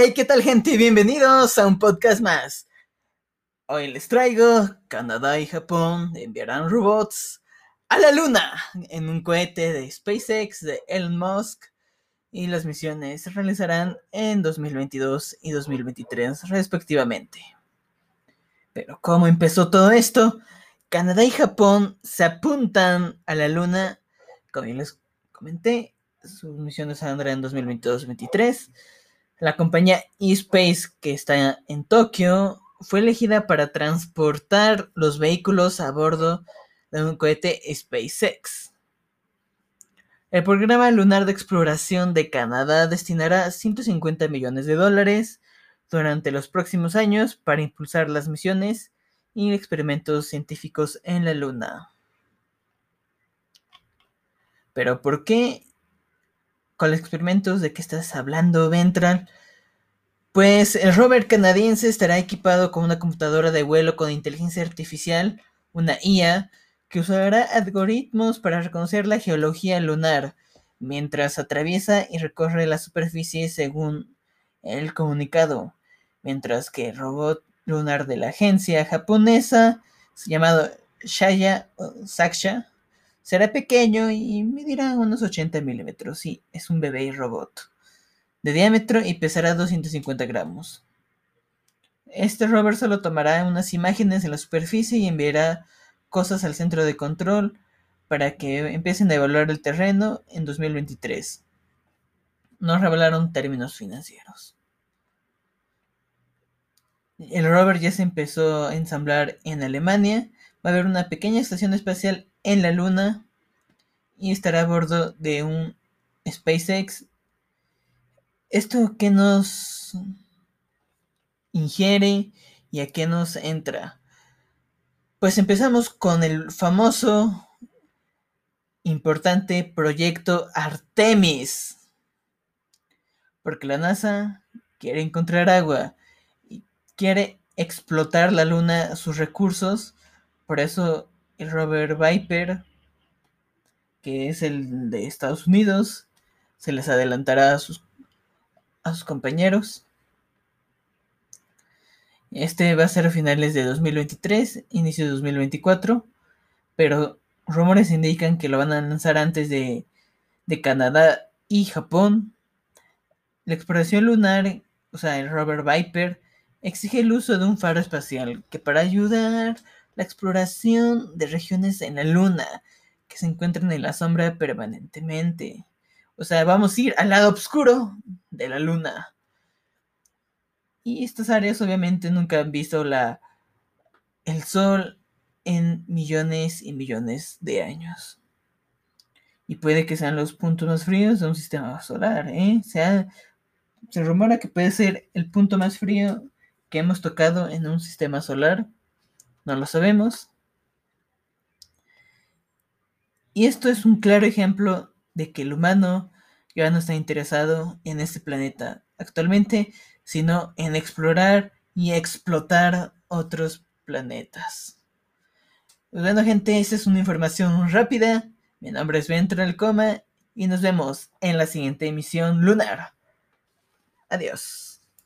Hey, ¿qué tal gente? Bienvenidos a un podcast más. Hoy les traigo Canadá y Japón enviarán robots a la luna en un cohete de SpaceX de Elon Musk y las misiones se realizarán en 2022 y 2023 respectivamente. Pero ¿cómo empezó todo esto? Canadá y Japón se apuntan a la luna, como ya les comenté, sus misiones saldrán en 2022-2023 la compañía eSpace, que está en Tokio, fue elegida para transportar los vehículos a bordo de un cohete SpaceX. El programa lunar de exploración de Canadá destinará 150 millones de dólares durante los próximos años para impulsar las misiones y experimentos científicos en la Luna. Pero ¿por qué con los experimentos de qué estás hablando, Ventral. Pues el rover canadiense estará equipado con una computadora de vuelo con inteligencia artificial, una IA, que usará algoritmos para reconocer la geología lunar mientras atraviesa y recorre la superficie según el comunicado, mientras que el robot lunar de la agencia japonesa llamado Shaya Saksha Será pequeño y medirá unos 80 milímetros. Sí, es un bebé robot. De diámetro y pesará 250 gramos. Este rover solo tomará unas imágenes en la superficie y enviará cosas al centro de control para que empiecen a evaluar el terreno en 2023. No revelaron términos financieros. El rover ya se empezó a ensamblar en Alemania. A haber una pequeña estación espacial en la Luna y estará a bordo de un SpaceX. ¿Esto qué nos ingiere y a qué nos entra? Pues empezamos con el famoso, importante proyecto Artemis. Porque la NASA quiere encontrar agua y quiere explotar la luna, sus recursos. Por eso el rover Viper, que es el de Estados Unidos, se les adelantará a sus, compañeros. Este va a ser a finales de 2023, inicio de 2024, pero rumores indican que lo van a lanzar antes de, de Canadá y Japón. La exploración lunar, o sea, el rover Viper, exige el uso de un faro espacial que para ayudar la exploración de regiones en la Luna que se encuentran en la sombra permanentemente. O sea, vamos a ir al lado oscuro de la Luna. Y estas áreas obviamente nunca han visto la, el Sol en millones y millones de años. Y puede que sean los puntos más fríos de un sistema solar. ¿eh? se rumora que puede ser el punto más frío que hemos tocado en un sistema solar no lo sabemos. Y esto es un claro ejemplo de que el humano ya no está interesado en este planeta actualmente, sino en explorar y explotar otros planetas. Bueno, gente, esta es una información rápida. Mi nombre es Ventral Coma y nos vemos en la siguiente emisión lunar. Adiós.